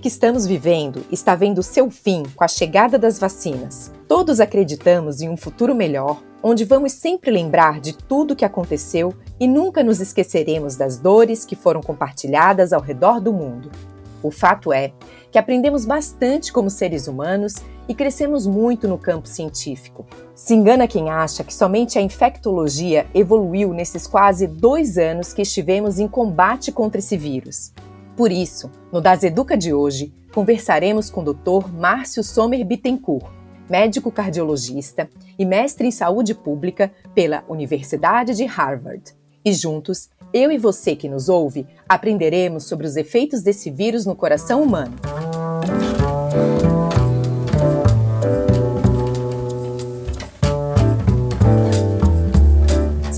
Que estamos vivendo está vendo seu fim com a chegada das vacinas. Todos acreditamos em um futuro melhor, onde vamos sempre lembrar de tudo o que aconteceu e nunca nos esqueceremos das dores que foram compartilhadas ao redor do mundo. O fato é que aprendemos bastante como seres humanos e crescemos muito no campo científico. Se engana quem acha que somente a infectologia evoluiu nesses quase dois anos que estivemos em combate contra esse vírus. Por isso, no Das Educa de hoje, conversaremos com o Dr. Márcio Sommer Bittencourt, médico cardiologista e mestre em saúde pública pela Universidade de Harvard. E juntos, eu e você que nos ouve, aprenderemos sobre os efeitos desse vírus no coração humano.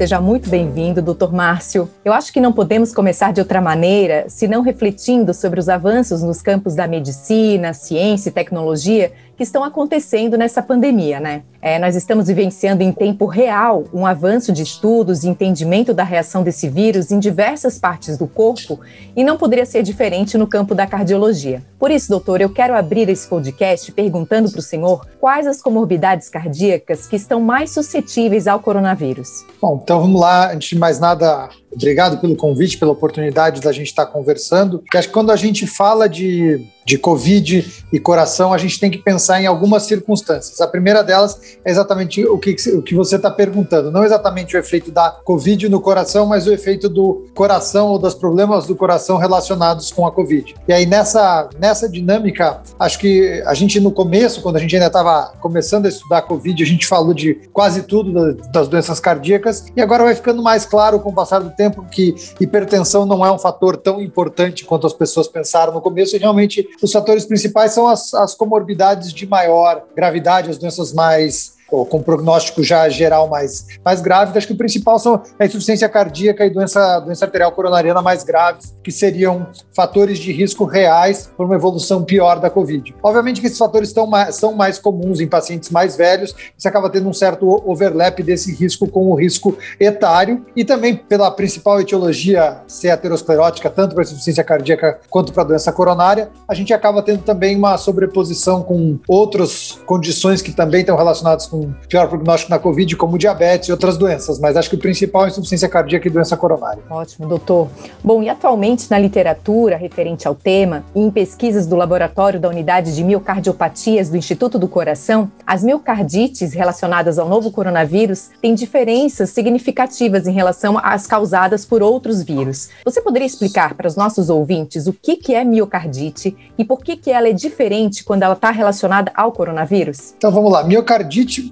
Seja muito bem-vindo, doutor Márcio. Eu acho que não podemos começar de outra maneira senão refletindo sobre os avanços nos campos da medicina, ciência e tecnologia que estão acontecendo nessa pandemia, né? É, nós estamos vivenciando em tempo real um avanço de estudos e entendimento da reação desse vírus em diversas partes do corpo e não poderia ser diferente no campo da cardiologia. Por isso, doutor, eu quero abrir esse podcast perguntando para o senhor quais as comorbidades cardíacas que estão mais suscetíveis ao coronavírus. Bom, então vamos lá. Antes de mais nada, obrigado pelo convite, pela oportunidade da gente estar conversando. Porque acho que quando a gente fala de de Covid e coração, a gente tem que pensar em algumas circunstâncias. A primeira delas é exatamente o que, o que você está perguntando. Não exatamente o efeito da Covid no coração, mas o efeito do coração ou dos problemas do coração relacionados com a Covid. E aí, nessa, nessa dinâmica, acho que a gente, no começo, quando a gente ainda estava começando a estudar Covid, a gente falou de quase tudo das doenças cardíacas, e agora vai ficando mais claro com o passar do tempo que hipertensão não é um fator tão importante quanto as pessoas pensaram no começo, e realmente os fatores principais são as, as comorbidades de maior gravidade, as doenças mais ou com prognóstico já geral mais, mais grave. Acho que o principal são a insuficiência cardíaca e doença, doença arterial coronariana mais graves, que seriam fatores de risco reais por uma evolução pior da Covid. Obviamente que esses fatores estão mais, são mais comuns em pacientes mais velhos, você acaba tendo um certo overlap desse risco com o risco etário e também pela principal etiologia ser aterosclerótica, tanto para insuficiência cardíaca quanto para doença coronária, a gente acaba tendo também uma sobreposição com outras condições que também estão relacionadas com pior prognóstico na Covid, como diabetes e outras doenças, mas acho que o principal é insuficiência cardíaca e doença coronária. Ótimo, doutor. Bom, e atualmente na literatura referente ao tema e em pesquisas do laboratório da Unidade de Miocardiopatias do Instituto do Coração, as miocardites relacionadas ao novo coronavírus têm diferenças significativas em relação às causadas por outros vírus. Você poderia explicar para os nossos ouvintes o que, que é miocardite e por que, que ela é diferente quando ela está relacionada ao coronavírus? Então vamos lá. Miocardite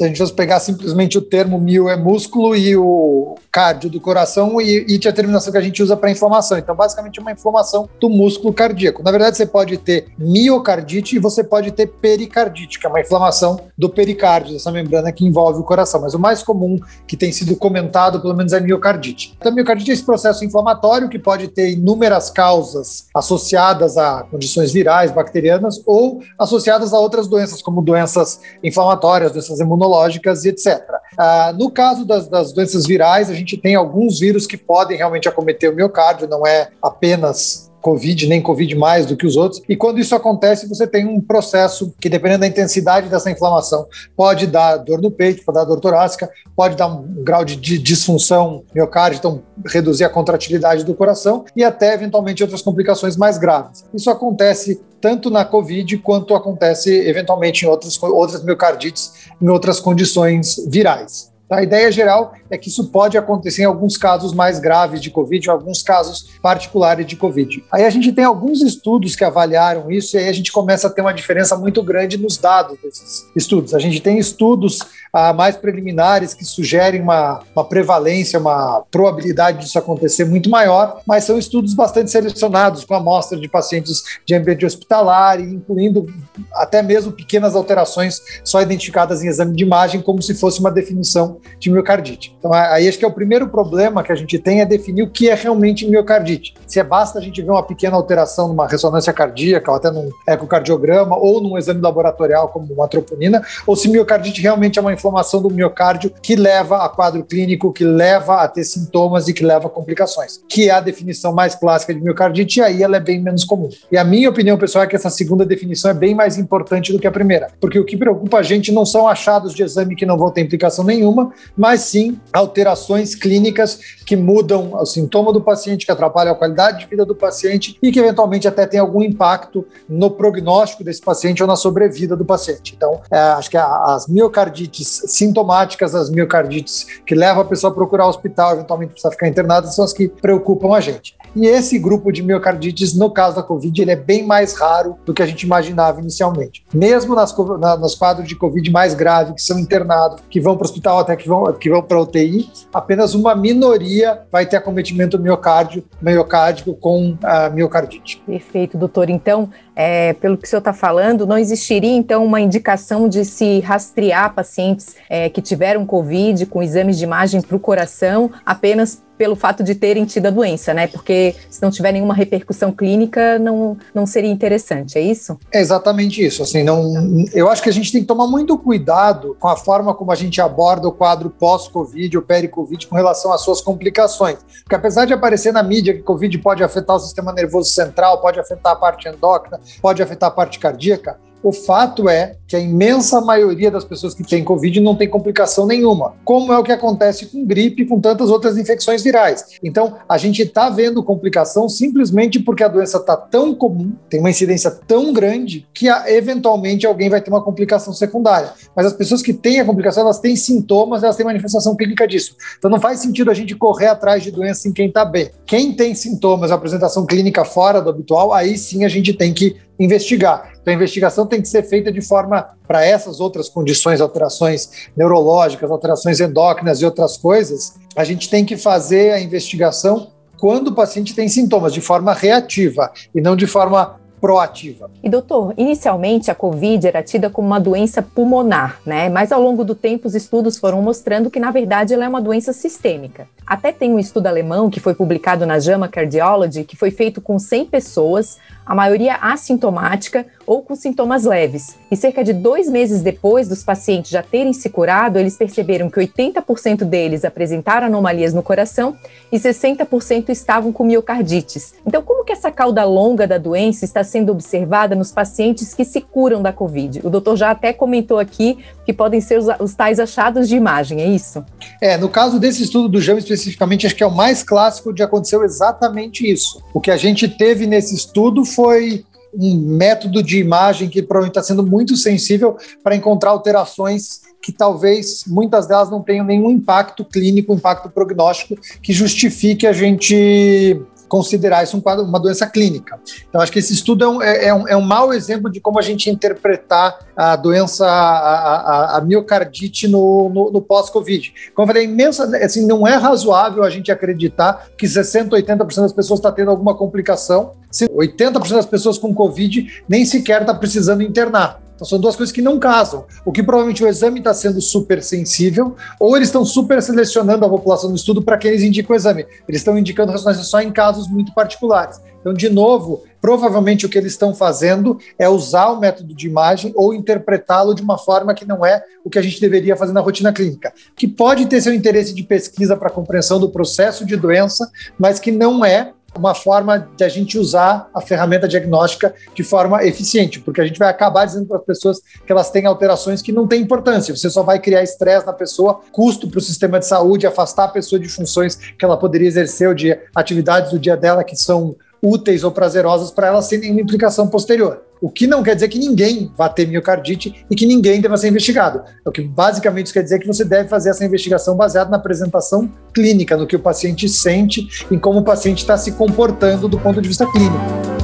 se a gente fosse pegar simplesmente o termo mio é músculo e o cardio do coração e, e a terminação que a gente usa para inflamação. Então, basicamente, é uma inflamação do músculo cardíaco. Na verdade, você pode ter miocardite e você pode ter pericardite, que é uma inflamação do pericárdio, dessa membrana que envolve o coração. Mas o mais comum que tem sido comentado, pelo menos, é miocardite. Então, miocardite é esse processo inflamatório que pode ter inúmeras causas associadas a condições virais, bacterianas ou associadas a outras doenças, como doenças inflamatórias, doenças imunológicas imunológicas e etc. Ah, no caso das, das doenças virais, a gente tem alguns vírus que podem realmente acometer o miocárdio, não é apenas Covid, nem Covid mais do que os outros. E quando isso acontece, você tem um processo que, dependendo da intensidade dessa inflamação, pode dar dor no peito, pode dar dor torácica, pode dar um grau de disfunção miocárdio, então reduzir a contratilidade do coração e até eventualmente outras complicações mais graves. Isso acontece tanto na Covid quanto acontece eventualmente em outras, outras miocardites, em outras condições virais. A ideia geral é que isso pode acontecer em alguns casos mais graves de Covid, em alguns casos particulares de Covid. Aí a gente tem alguns estudos que avaliaram isso e aí a gente começa a ter uma diferença muito grande nos dados desses estudos. A gente tem estudos ah, mais preliminares que sugerem uma, uma prevalência, uma probabilidade disso acontecer muito maior, mas são estudos bastante selecionados com amostra de pacientes de ambiente hospitalar, incluindo até mesmo pequenas alterações só identificadas em exame de imagem, como se fosse uma definição de miocardite. Então, aí acho que é o primeiro problema que a gente tem é definir o que é realmente miocardite. Se é basta a gente ver uma pequena alteração numa ressonância cardíaca, ou até num ecocardiograma, ou num exame laboratorial, como uma troponina, ou se miocardite realmente é uma inflamação do miocárdio que leva a quadro clínico, que leva a ter sintomas e que leva a complicações, que é a definição mais clássica de miocardite, e aí ela é bem menos comum. E a minha opinião, pessoal, é que essa segunda definição é bem mais importante do que a primeira, porque o que preocupa a gente não são achados de exame que não vão ter implicação nenhuma, mas sim alterações clínicas que mudam o sintoma do paciente, que atrapalham a qualidade de vida do paciente e que eventualmente até tem algum impacto no prognóstico desse paciente ou na sobrevida do paciente. Então, é, acho que as miocardites sintomáticas, as miocardites que levam a pessoa a procurar o hospital, eventualmente precisa ficar internada, são as que preocupam a gente. E esse grupo de miocardites, no caso da Covid, ele é bem mais raro do que a gente imaginava inicialmente. Mesmo nas, na, nos quadros de Covid mais graves, que são internados, que vão para o hospital até que vão, que vão para UTI, apenas uma minoria vai ter acometimento miocárdio, miocárdico com a miocardite. Perfeito, doutor. Então, é, pelo que o senhor está falando, não existiria então uma indicação de se rastrear pacientes é, que tiveram Covid com exames de imagem para o coração apenas pelo fato de terem tido a doença, né? Porque se não tiver nenhuma repercussão clínica, não, não seria interessante, é isso? É exatamente isso. Assim, não, eu acho que a gente tem que tomar muito cuidado com a forma como a gente aborda o quadro pós-Covid ou peri-Covid com relação às suas complicações. Porque apesar de aparecer na mídia que Covid pode afetar o sistema nervoso central, pode afetar a parte endócrina, pode afetar a parte cardíaca, o fato é que a imensa maioria das pessoas que têm Covid não tem complicação nenhuma, como é o que acontece com gripe e com tantas outras infecções virais. Então, a gente está vendo complicação simplesmente porque a doença está tão comum, tem uma incidência tão grande, que eventualmente alguém vai ter uma complicação secundária. Mas as pessoas que têm a complicação, elas têm sintomas, elas têm manifestação clínica disso. Então, não faz sentido a gente correr atrás de doença em quem está bem. Quem tem sintomas, apresentação clínica fora do habitual, aí sim a gente tem que investigar. Então, a investigação tem que ser feita de forma para essas outras condições, alterações neurológicas, alterações endócrinas e outras coisas. A gente tem que fazer a investigação quando o paciente tem sintomas, de forma reativa e não de forma proativa. E doutor, inicialmente a COVID era tida como uma doença pulmonar, né? Mas ao longo do tempo os estudos foram mostrando que na verdade ela é uma doença sistêmica. Até tem um estudo alemão que foi publicado na JAMA Cardiology que foi feito com 100 pessoas a maioria assintomática ou com sintomas leves. E cerca de dois meses depois dos pacientes já terem se curado, eles perceberam que 80% deles apresentaram anomalias no coração e 60% estavam com miocardites. Então, como que essa cauda longa da doença está sendo observada nos pacientes que se curam da Covid? O doutor já até comentou aqui que podem ser os, os tais achados de imagem, é isso? É, no caso desse estudo do JAM especificamente, acho que é o mais clássico de aconteceu exatamente isso. O que a gente teve nesse estudo foi um método de imagem que provavelmente está sendo muito sensível para encontrar alterações que talvez muitas delas não tenham nenhum impacto clínico, impacto prognóstico que justifique a gente considerar isso um quadro, uma doença clínica. Então, acho que esse estudo é um, é, é um, é um mau exemplo de como a gente interpretar a doença, a, a, a miocardite no, no, no pós-Covid. Como eu falei, imensa, assim, não é razoável a gente acreditar que 60%, 80% das pessoas está tendo alguma complicação, se 80% das pessoas com Covid nem sequer está precisando internar. Então são duas coisas que não casam. O que provavelmente o exame está sendo super sensível, ou eles estão super selecionando a população do estudo para quem eles indicam o exame. Eles estão indicando ressonância só em casos muito particulares. Então, de novo, provavelmente o que eles estão fazendo é usar o método de imagem ou interpretá-lo de uma forma que não é o que a gente deveria fazer na rotina clínica, que pode ter seu interesse de pesquisa para compreensão do processo de doença, mas que não é uma forma de a gente usar a ferramenta diagnóstica de forma eficiente, porque a gente vai acabar dizendo para as pessoas que elas têm alterações que não têm importância. Você só vai criar estresse na pessoa, custo para o sistema de saúde, afastar a pessoa de funções que ela poderia exercer ou de atividades do dia dela que são úteis ou prazerosas para ela sem nenhuma implicação posterior. O que não quer dizer que ninguém vá ter miocardite e que ninguém deva ser investigado. É o que basicamente isso quer dizer que você deve fazer essa investigação baseada na apresentação clínica, no que o paciente sente, em como o paciente está se comportando do ponto de vista clínico.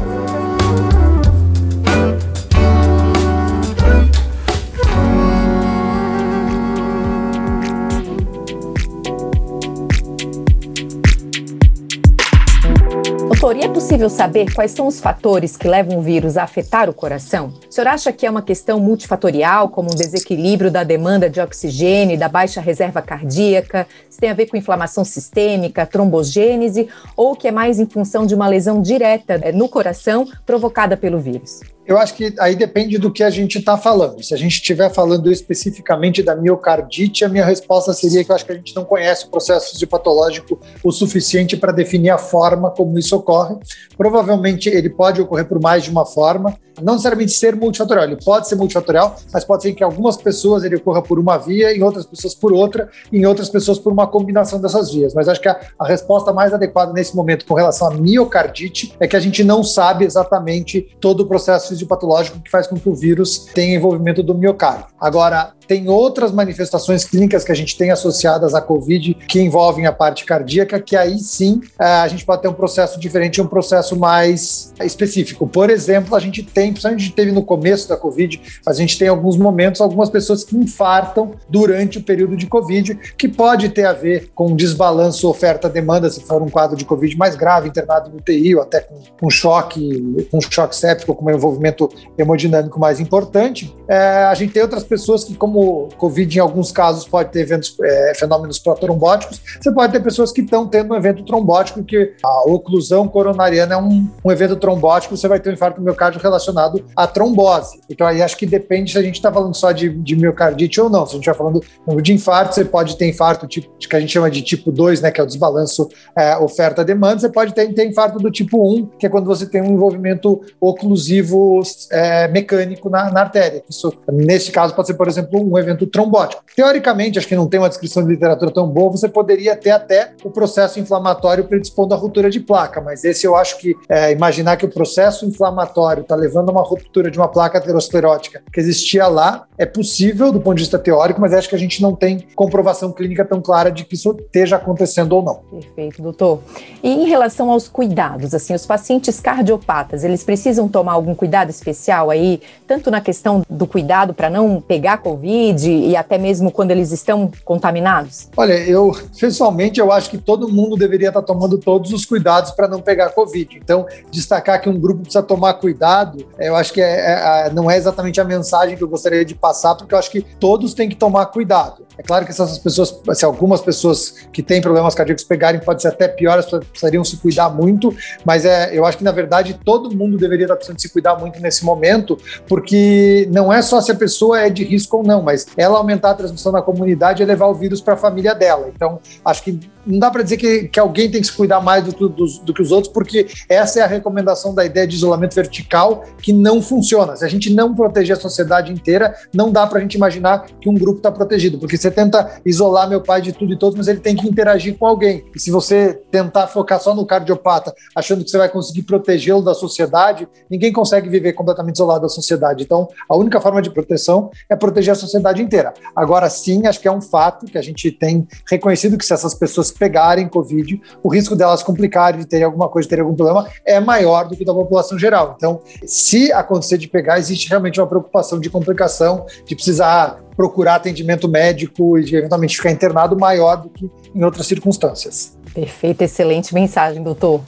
Possível saber quais são os fatores que levam o vírus a afetar o coração? O senhor acha que é uma questão multifatorial, como um desequilíbrio da demanda de oxigênio e da baixa reserva cardíaca? Se tem a ver com inflamação sistêmica, trombogênese, ou que é mais em função de uma lesão direta eh, no coração provocada pelo vírus? Eu acho que aí depende do que a gente está falando. Se a gente estiver falando especificamente da miocardite, a minha resposta seria que eu acho que a gente não conhece o processo fisiopatológico o suficiente para definir a forma como isso ocorre. Provavelmente ele pode ocorrer por mais de uma forma, não necessariamente ser multifatorial, ele pode ser multifatorial, mas pode ser que algumas pessoas ele ocorra por uma via, em outras pessoas por outra, em outras pessoas por uma combinação dessas vias. Mas acho que a, a resposta mais adequada nesse momento com relação à miocardite é que a gente não sabe exatamente todo o processo fisiopatológico que faz com que o vírus tenha envolvimento do miocárdio. Agora, tem outras manifestações clínicas que a gente tem associadas à COVID que envolvem a parte cardíaca, que aí sim eh, a gente pode ter um processo diferente, um processo mais específico. Por exemplo, a gente tem, principalmente a gente teve no começo da COVID, a gente tem alguns momentos, algumas pessoas que infartam durante o período de COVID, que pode ter a ver com desbalanço oferta-demanda, se for um quadro de COVID mais grave, internado no UTI, ou até com, com choque, com choque séptico, com um envolvimento hemodinâmico mais importante. É, a gente tem outras pessoas que, como como Covid, em alguns casos, pode ter eventos, é, fenômenos protrombóticos, você pode ter pessoas que estão tendo um evento trombótico, que a oclusão coronariana é um, um evento trombótico, você vai ter um infarto miocárdio relacionado à trombose. Então, aí acho que depende se a gente está falando só de, de, miocardite ou não. Se a gente está falando de infarto, você pode ter infarto tipo, que a gente chama de tipo 2, né, que é o desbalanço é, oferta-demanda, você pode ter, ter, infarto do tipo 1, que é quando você tem um envolvimento oclusivo é, mecânico na, na artéria. Isso, nesse caso, pode ser, por exemplo, um evento trombótico. Teoricamente, acho que não tem uma descrição de literatura tão boa, você poderia ter até o processo inflamatório predispondo à ruptura de placa, mas esse eu acho que é, imaginar que o processo inflamatório está levando a uma ruptura de uma placa aterosclerótica que existia lá é possível do ponto de vista teórico, mas acho que a gente não tem comprovação clínica tão clara de que isso esteja acontecendo ou não. Perfeito, doutor. E em relação aos cuidados, assim, os pacientes cardiopatas, eles precisam tomar algum cuidado especial aí, tanto na questão do cuidado para não pegar Covid, Covid e até mesmo quando eles estão contaminados? Olha, eu pessoalmente eu acho que todo mundo deveria estar tomando todos os cuidados para não pegar Covid. Então, destacar que um grupo precisa tomar cuidado, eu acho que é, é, não é exatamente a mensagem que eu gostaria de passar, porque eu acho que todos têm que tomar cuidado. É claro que essas pessoas, se algumas pessoas que têm problemas cardíacos pegarem, pode ser até pior, elas precisariam se cuidar muito, mas é, eu acho que na verdade todo mundo deveria estar precisando se cuidar muito nesse momento, porque não é só se a pessoa é de risco ou não, mas ela aumentar a transmissão na comunidade e levar o vírus para a família dela. Então, acho que não dá para dizer que, que alguém tem que se cuidar mais do, do, do, que os outros, porque essa é a recomendação da ideia de isolamento vertical que não funciona. Se a gente não proteger a sociedade inteira, não dá para a gente imaginar que um grupo está protegido, porque você tenta isolar meu pai de tudo e todos, mas ele tem que interagir com alguém. E se você tentar focar só no cardiopata, achando que você vai conseguir protegê-lo da sociedade, ninguém consegue viver completamente isolado da sociedade. Então, a única forma de proteção é proteger a sociedade sociedade inteira. Agora sim, acho que é um fato que a gente tem reconhecido que se essas pessoas pegarem Covid, o risco delas complicarem, de terem alguma coisa, de terem algum problema, é maior do que da população geral. Então, se acontecer de pegar, existe realmente uma preocupação de complicação, de precisar procurar atendimento médico e de eventualmente ficar internado maior do que em outras circunstâncias. Perfeito, excelente mensagem, doutor.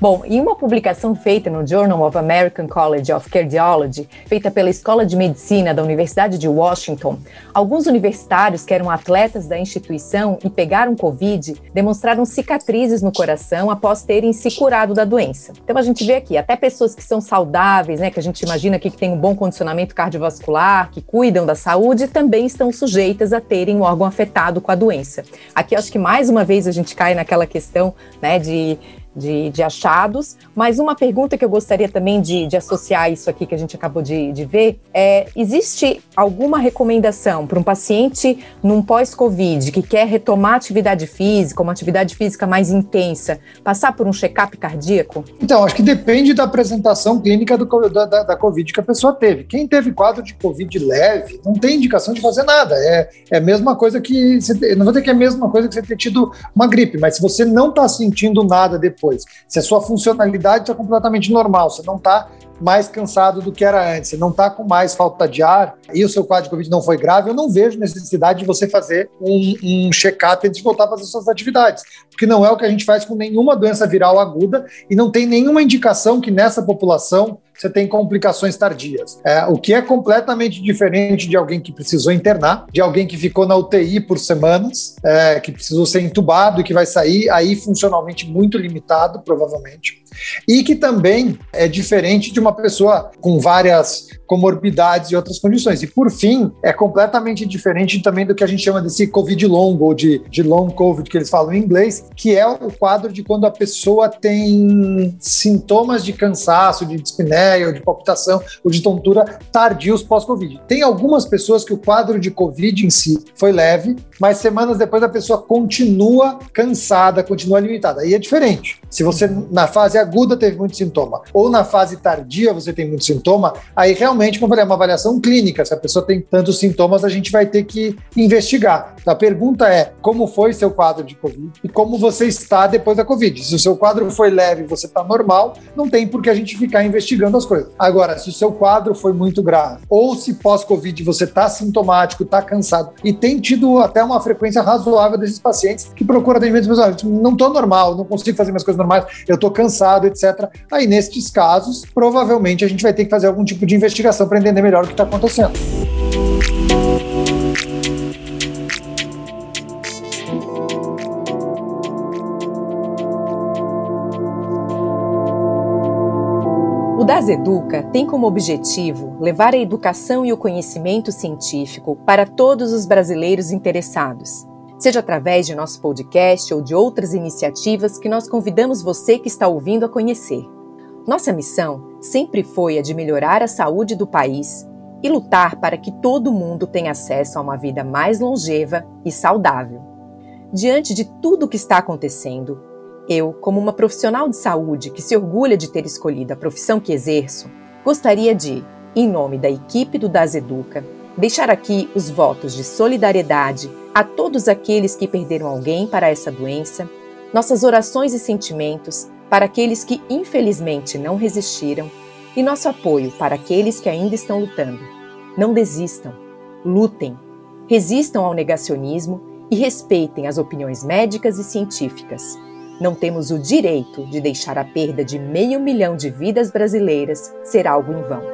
Bom, em uma publicação feita no Journal of American College of Cardiology, feita pela Escola de Medicina da Universidade de Washington, alguns universitários que eram atletas da instituição e pegaram Covid demonstraram cicatrizes no coração após terem se curado da doença. Então a gente vê aqui, até pessoas que são saudáveis, né, que a gente imagina aqui que tem um bom condicionamento cardiovascular, que cuidam da saúde, também estão sujeitas a terem um órgão afetado com a doença. Aqui acho que mais uma vez a gente cai naquela questão, né, de de, de, achados, mas uma pergunta que eu gostaria também de, de associar isso aqui que a gente acabou de, de ver é: existe alguma recomendação para um paciente num pós-Covid que quer retomar atividade física, uma atividade física mais intensa, passar por um check-up cardíaco? Então, acho que depende da apresentação clínica do, da, da, da, Covid que a pessoa teve. Quem teve quadro de Covid leve não tem indicação de fazer nada. É, é a mesma coisa que. Você, não vou dizer que é a mesma coisa que você ter tido uma gripe, mas se você não está sentindo nada depois, se a sua funcionalidade está completamente normal, você não está mais cansado do que era antes, você não está com mais falta de ar e o seu quadro de Covid não foi grave, eu não vejo necessidade de você fazer um, um check-up antes de voltar a fazer suas atividades, porque não é o que a gente faz com nenhuma doença viral aguda e não tem nenhuma indicação que nessa população você tem complicações tardias. É, o que é completamente diferente de alguém que precisou internar, de alguém que ficou na UTI por semanas, é, que precisou ser entubado e que vai sair aí funcionalmente muito limitado, provavelmente. E que também é diferente de uma pessoa com várias comorbidades e outras condições. E, por fim, é completamente diferente também do que a gente chama desse COVID longo, ou de, de long COVID, que eles falam em inglês, que é o quadro de quando a pessoa tem sintomas de cansaço, de dispneia, ou de palpitação, ou de tontura tardios pós-Covid. Tem algumas pessoas que o quadro de Covid em si foi leve, mas semanas depois a pessoa continua cansada, continua limitada. Aí é diferente. Se você, na fase aguda, teve muito sintoma, ou na fase tardia você tem muito sintoma, aí realmente, como eu falei, é uma avaliação clínica. Se a pessoa tem tantos sintomas, a gente vai ter que investigar. Então, a pergunta é: como foi seu quadro de Covid e como você está depois da Covid? Se o seu quadro foi leve e você está normal, não tem por que a gente ficar investigando as coisas. Agora, se o seu quadro foi muito grave, ou se pós-Covid você está sintomático, está cansado e tem tido até uma frequência razoável desses pacientes que procuram atendimento, mas não estou normal, não consigo fazer minhas coisas normais, eu estou cansado, etc. Aí, nestes casos, provavelmente a gente vai ter que fazer algum tipo de investigação para entender melhor o que está acontecendo. Educa tem como objetivo levar a educação e o conhecimento científico para todos os brasileiros interessados seja através de nosso podcast ou de outras iniciativas que nós convidamos você que está ouvindo a conhecer. Nossa missão sempre foi a de melhorar a saúde do país e lutar para que todo mundo tenha acesso a uma vida mais longeva e saudável. Diante de tudo o que está acontecendo, eu, como uma profissional de saúde que se orgulha de ter escolhido a profissão que exerço, gostaria de, em nome da equipe do Das Educa, deixar aqui os votos de solidariedade a todos aqueles que perderam alguém para essa doença, nossas orações e sentimentos para aqueles que infelizmente não resistiram e nosso apoio para aqueles que ainda estão lutando. Não desistam, lutem, resistam ao negacionismo e respeitem as opiniões médicas e científicas. Não temos o direito de deixar a perda de meio milhão de vidas brasileiras ser algo em vão.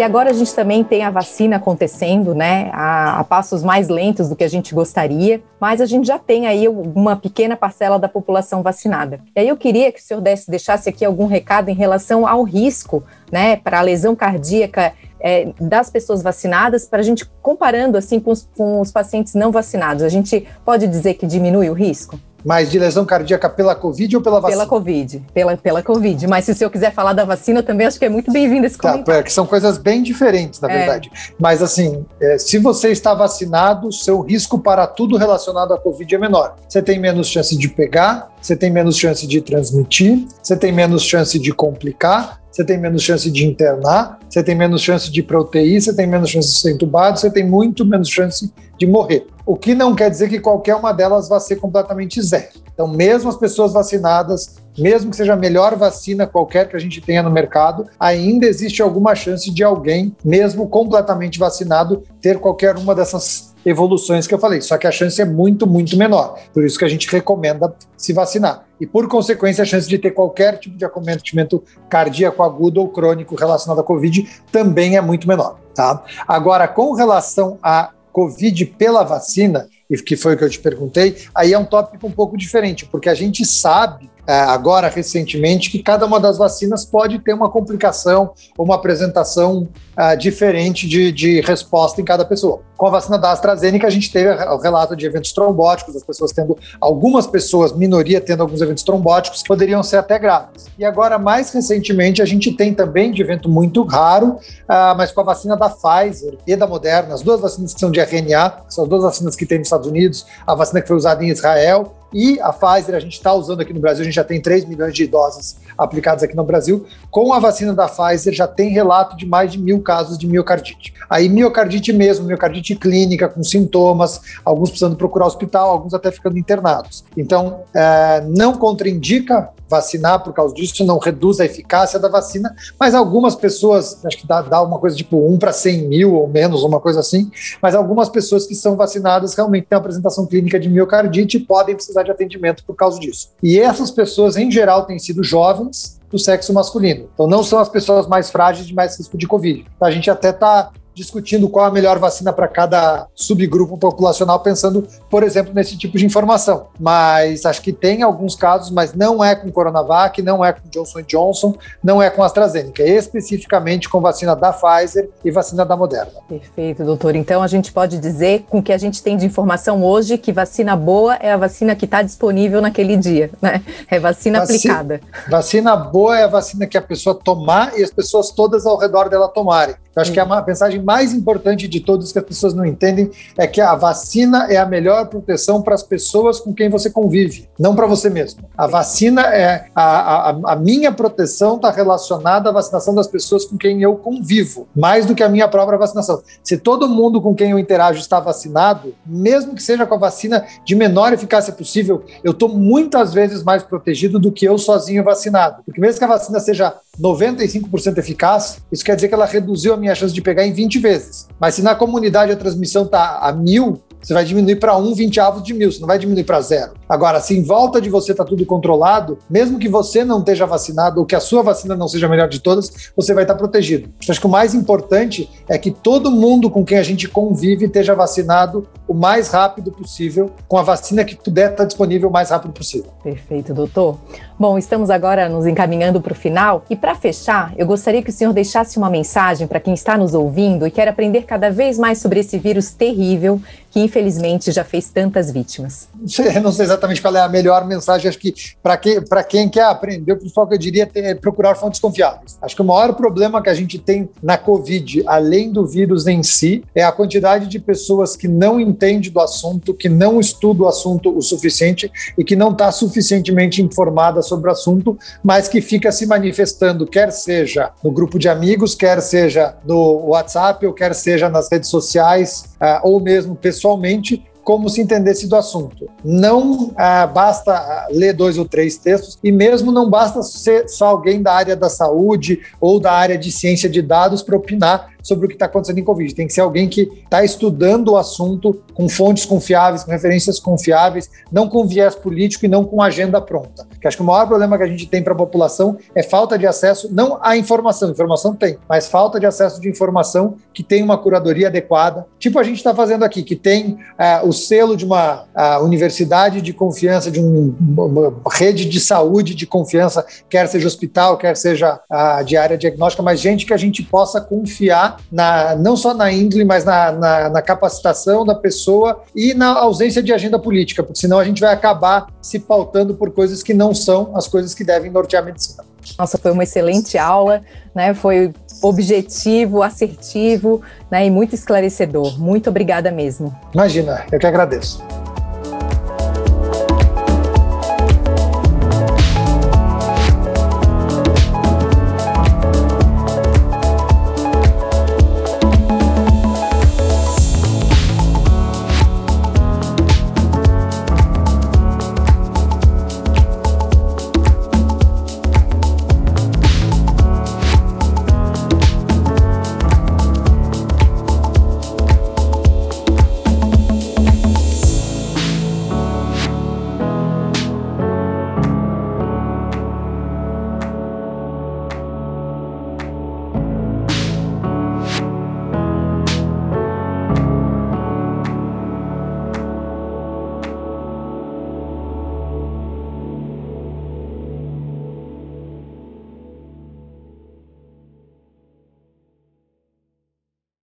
E agora a gente também tem a vacina acontecendo, né, a, a, passos mais lentos do que a gente gostaria, mas a gente já tem aí uma pequena parcela da população vacinada. E aí eu queria que o senhor desse, deixasse aqui algum recado em relação ao risco, né, para a lesão cardíaca é, das pessoas vacinadas, para a gente comparando assim com os, com os pacientes não vacinados. A gente pode dizer que diminui o risco? Mas de lesão cardíaca pela Covid ou pela vacina? Pela Covid, pela, pela Covid. Mas se o senhor quiser falar da vacina, também acho que é muito bem-vindo esse tá, comentário. É, que são coisas bem diferentes, na é. verdade. Mas assim, é, se você está vacinado, seu risco para tudo relacionado à Covid é menor. Você tem menos chance de pegar, você tem menos chance de transmitir, você tem menos chance de complicar, você tem menos chance de internar, você tem menos chance de UTI, você tem menos chance de ser entubado, você tem muito menos chance de morrer. O que não quer dizer que qualquer uma delas vai ser completamente zero. Então, mesmo as pessoas vacinadas, mesmo que seja a melhor vacina qualquer que a gente tenha no mercado, ainda existe alguma chance de alguém, mesmo completamente vacinado, ter qualquer uma dessas evoluções que eu falei. Só que a chance é muito, muito menor. Por isso que a gente recomenda se vacinar. E, por consequência, a chance de ter qualquer tipo de acometimento cardíaco agudo ou crônico relacionado à Covid também é muito menor. Tá? Agora, com relação a Covid pela vacina, e que foi o que eu te perguntei, aí é um tópico um pouco diferente, porque a gente sabe agora recentemente que cada uma das vacinas pode ter uma complicação ou uma apresentação uh, diferente de, de, resposta em cada pessoa. Com a vacina da AstraZeneca, a gente teve o relato de eventos trombóticos, as pessoas tendo, algumas pessoas, minoria, tendo alguns eventos trombóticos que poderiam ser até graves. E agora, mais recentemente, a gente tem também de evento muito raro, uh, mas com a vacina da Pfizer e da Moderna, as duas vacinas que são de RNA, são as duas vacinas que tem nos Estados Unidos, a vacina que foi usada em Israel e a Pfizer, a gente está usando aqui no Brasil, a gente já tem 3 milhões de doses aplicadas aqui no Brasil. Com a vacina da Pfizer, já tem relato de mais de mil casos de miocardite. Aí, miocardite mesmo, miocardite clínica, com sintomas, alguns precisando procurar hospital, alguns até ficando internados. Então, é, não contraindica vacinar por causa disso, não reduz a eficácia da vacina, mas algumas pessoas, acho que dá, dá uma coisa tipo 1 para 100 mil ou menos, uma coisa assim, mas algumas pessoas que são vacinadas realmente têm apresentação clínica de miocardite e podem precisar de atendimento por causa disso. E essas pessoas, em geral, têm sido jovens do sexo masculino. Então, não são as pessoas mais frágeis de mais risco de Covid. A gente até está discutindo qual a melhor vacina para cada subgrupo populacional, pensando, por exemplo, nesse tipo de informação. Mas acho que tem alguns casos, mas não é com Coronavac, não é com Johnson Johnson, não é com AstraZeneca, é especificamente com vacina da Pfizer e vacina da Moderna. Perfeito, doutor. Então a gente pode dizer, com o que a gente tem de informação hoje, que vacina boa é a vacina que está disponível naquele dia, né? É vacina Vaci aplicada. Vacina boa é a vacina que a pessoa tomar e as pessoas todas ao redor dela tomarem. Eu acho que a mensagem mais importante de todos que as pessoas não entendem é que a vacina é a melhor proteção para as pessoas com quem você convive, não para você mesmo. A vacina é a, a, a minha proteção está relacionada à vacinação das pessoas com quem eu convivo, mais do que a minha própria vacinação. Se todo mundo com quem eu interajo está vacinado, mesmo que seja com a vacina de menor eficácia possível, eu estou muitas vezes mais protegido do que eu sozinho vacinado. Porque mesmo que a vacina seja 95% eficaz, isso quer dizer que ela reduziu a minha chance de pegar em 20 vezes. Mas se na comunidade a transmissão está a mil, você vai diminuir para um vinteavos de mil, você não vai diminuir para zero. Agora, se em volta de você está tudo controlado, mesmo que você não esteja vacinado ou que a sua vacina não seja a melhor de todas, você vai estar tá protegido. Acho que o mais importante é que todo mundo com quem a gente convive esteja vacinado o mais rápido possível, com a vacina que puder estar tá disponível o mais rápido possível. Perfeito, doutor. Bom, estamos agora nos encaminhando para o final e para fechar, eu gostaria que o senhor deixasse uma mensagem para quem está nos ouvindo e quer aprender cada vez mais sobre esse vírus terrível que infelizmente já fez tantas vítimas. Eu não sei exatamente qual é a melhor mensagem, acho que para que, quem quer aprender, o principal que eu diria é procurar fontes confiáveis. Acho que o maior problema que a gente tem na Covid, além do vírus em si, é a quantidade de pessoas que não entende do assunto, que não estuda o assunto o suficiente e que não está suficientemente informada sobre o assunto, mas que fica se manifestando, quer seja no grupo de amigos, quer seja no WhatsApp, ou quer seja nas redes sociais, uh, ou mesmo pessoalmente, como se entendesse do assunto. Não ah, basta ah, ler dois ou três textos, e mesmo não basta ser só alguém da área da saúde ou da área de ciência de dados para opinar sobre o que está acontecendo em Covid. Tem que ser alguém que está estudando o assunto com fontes confiáveis, com referências confiáveis, não com viés político e não com agenda pronta. Que acho que o maior problema que a gente tem para a população é falta de acesso, não à informação, informação tem, mas falta de acesso de informação que tem uma curadoria adequada, tipo a gente está fazendo aqui, que tem uh, o selo de uma uh, universidade de confiança, de um, uma rede de saúde de confiança, quer seja hospital, quer seja uh, de área diagnóstica, mas gente que a gente possa confiar na, não só na índole, mas na, na, na, capacitação da pessoa e na ausência de agenda política, porque senão a gente vai acabar se pautando por coisas que não são as coisas que devem nortear a medicina. Nossa, foi uma excelente aula, né? Foi objetivo, assertivo, né? E muito esclarecedor. Muito obrigada mesmo. Imagina, eu que agradeço.